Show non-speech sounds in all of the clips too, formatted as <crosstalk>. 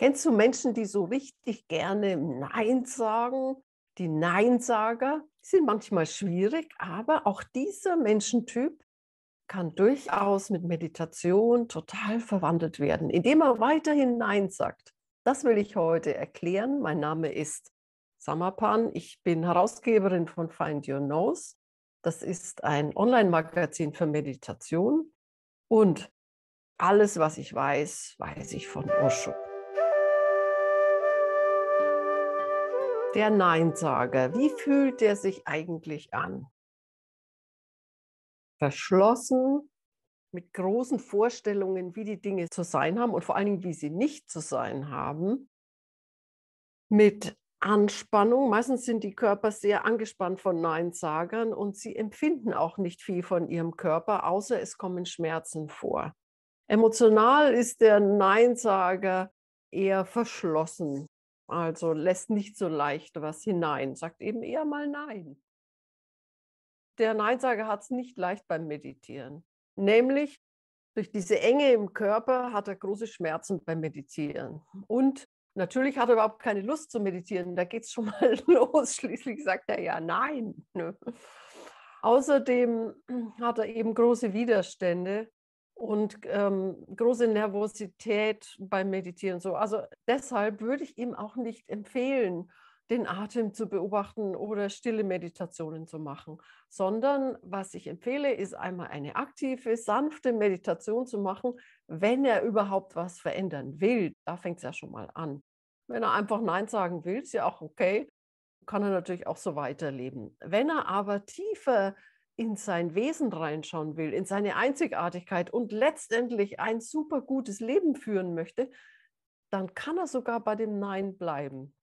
Kennst du Menschen, die so richtig gerne Nein sagen? Die Neinsager sind manchmal schwierig, aber auch dieser Menschentyp kann durchaus mit Meditation total verwandelt werden, indem er weiterhin Nein sagt. Das will ich heute erklären. Mein Name ist Samapan. Ich bin Herausgeberin von Find Your Nose. Das ist ein Online-Magazin für Meditation. Und alles, was ich weiß, weiß ich von Osho. Der Neinsager, wie fühlt der sich eigentlich an? Verschlossen, mit großen Vorstellungen, wie die Dinge zu sein haben und vor allen Dingen, wie sie nicht zu sein haben. Mit Anspannung, meistens sind die Körper sehr angespannt von Neinsagern und sie empfinden auch nicht viel von ihrem Körper, außer es kommen Schmerzen vor. Emotional ist der Neinsager eher verschlossen, also lässt nicht so leicht was hinein, sagt eben eher mal Nein. Der Neinsager hat es nicht leicht beim Meditieren. Nämlich durch diese Enge im Körper hat er große Schmerzen beim Meditieren. Und natürlich hat er überhaupt keine Lust zu meditieren. Da geht es schon <laughs> mal los. Schließlich sagt er ja Nein. Ne? Außerdem hat er eben große Widerstände und ähm, große Nervosität beim Meditieren. So. Also deshalb würde ich ihm auch nicht empfehlen, den Atem zu beobachten oder stille Meditationen zu machen, sondern was ich empfehle, ist einmal eine aktive, sanfte Meditation zu machen, wenn er überhaupt was verändern will. Da fängt es ja schon mal an. Wenn er einfach Nein sagen will, ist ja auch okay, kann er natürlich auch so weiterleben. Wenn er aber tiefer in sein Wesen reinschauen will, in seine Einzigartigkeit und letztendlich ein super gutes Leben führen möchte, dann kann er sogar bei dem Nein bleiben.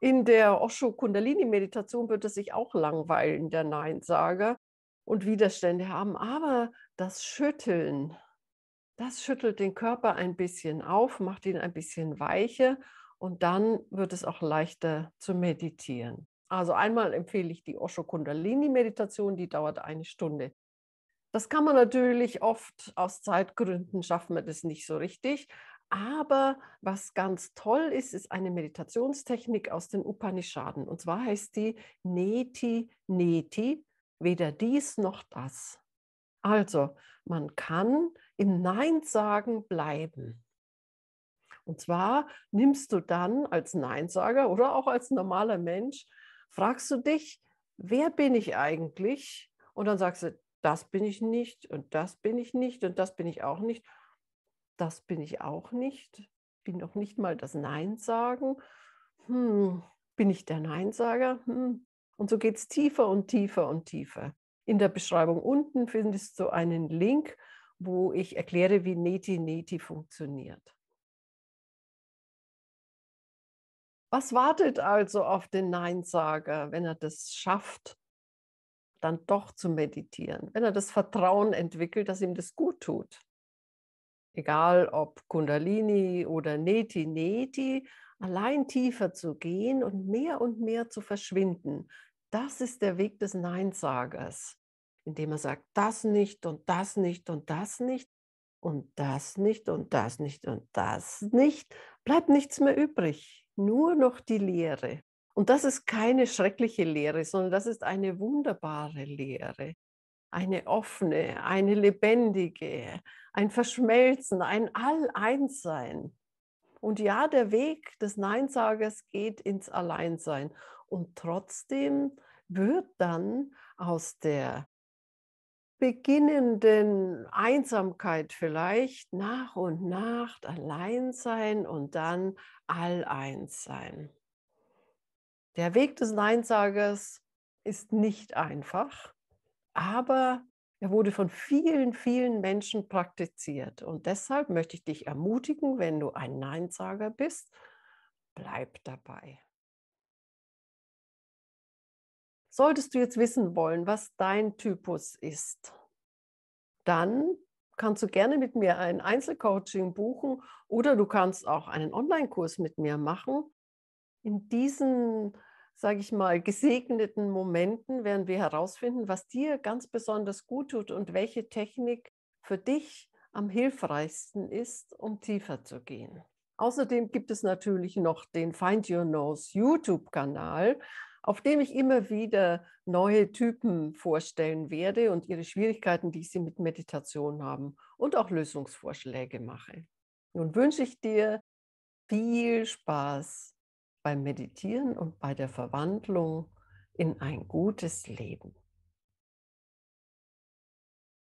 In der Osho Kundalini Meditation wird er sich auch langweilen, der Neinsager, und Widerstände haben. Aber das Schütteln, das schüttelt den Körper ein bisschen auf, macht ihn ein bisschen weicher und dann wird es auch leichter zu meditieren. Also einmal empfehle ich die Osho Kundalini Meditation, die dauert eine Stunde. Das kann man natürlich oft aus Zeitgründen schaffen wir das nicht so richtig. Aber was ganz toll ist, ist eine Meditationstechnik aus den Upanishaden. Und zwar heißt die Neti Neti, weder dies noch das. Also, man kann im Nein sagen bleiben. Und zwar nimmst du dann als Neinsager oder auch als normaler Mensch fragst du dich, wer bin ich eigentlich? Und dann sagst du, das bin ich nicht und das bin ich nicht und das bin ich auch nicht. Das bin ich auch nicht. Bin noch nicht mal das Nein sagen. Hm, bin ich der Neinsager? Hm. Und so geht es tiefer und tiefer und tiefer. In der Beschreibung unten findest du einen Link, wo ich erkläre, wie Neti Neti funktioniert. Was wartet also auf den Neinsager, wenn er das schafft, dann doch zu meditieren, wenn er das Vertrauen entwickelt, dass ihm das gut tut? Egal ob Kundalini oder Neti Neti, allein tiefer zu gehen und mehr und mehr zu verschwinden. Das ist der Weg des Neinsagers, indem er sagt, das nicht und das nicht und das nicht und das nicht und das nicht und das nicht, bleibt nichts mehr übrig nur noch die Lehre. Und das ist keine schreckliche Lehre, sondern das ist eine wunderbare Lehre. Eine offene, eine lebendige, ein Verschmelzen, ein All-Eins-Sein. Und ja, der Weg des Neinsagers geht ins Alleinsein. Und trotzdem wird dann aus der beginnenden Einsamkeit vielleicht nach und nach allein sein und dann all-eins sein. Der Weg des Neinsagers ist nicht einfach, aber er wurde von vielen, vielen Menschen praktiziert. Und deshalb möchte ich dich ermutigen, wenn du ein Neinsager bist, bleib dabei. Solltest du jetzt wissen wollen, was dein Typus ist, dann kannst du gerne mit mir ein Einzelcoaching buchen oder du kannst auch einen Online-Kurs mit mir machen. In diesen, sage ich mal, gesegneten Momenten werden wir herausfinden, was dir ganz besonders gut tut und welche Technik für dich am hilfreichsten ist, um tiefer zu gehen. Außerdem gibt es natürlich noch den Find Your Nose YouTube-Kanal, auf dem ich immer wieder neue Typen vorstellen werde und ihre Schwierigkeiten, die sie mit Meditation haben und auch Lösungsvorschläge mache. Nun wünsche ich dir viel Spaß beim Meditieren und bei der Verwandlung in ein gutes Leben.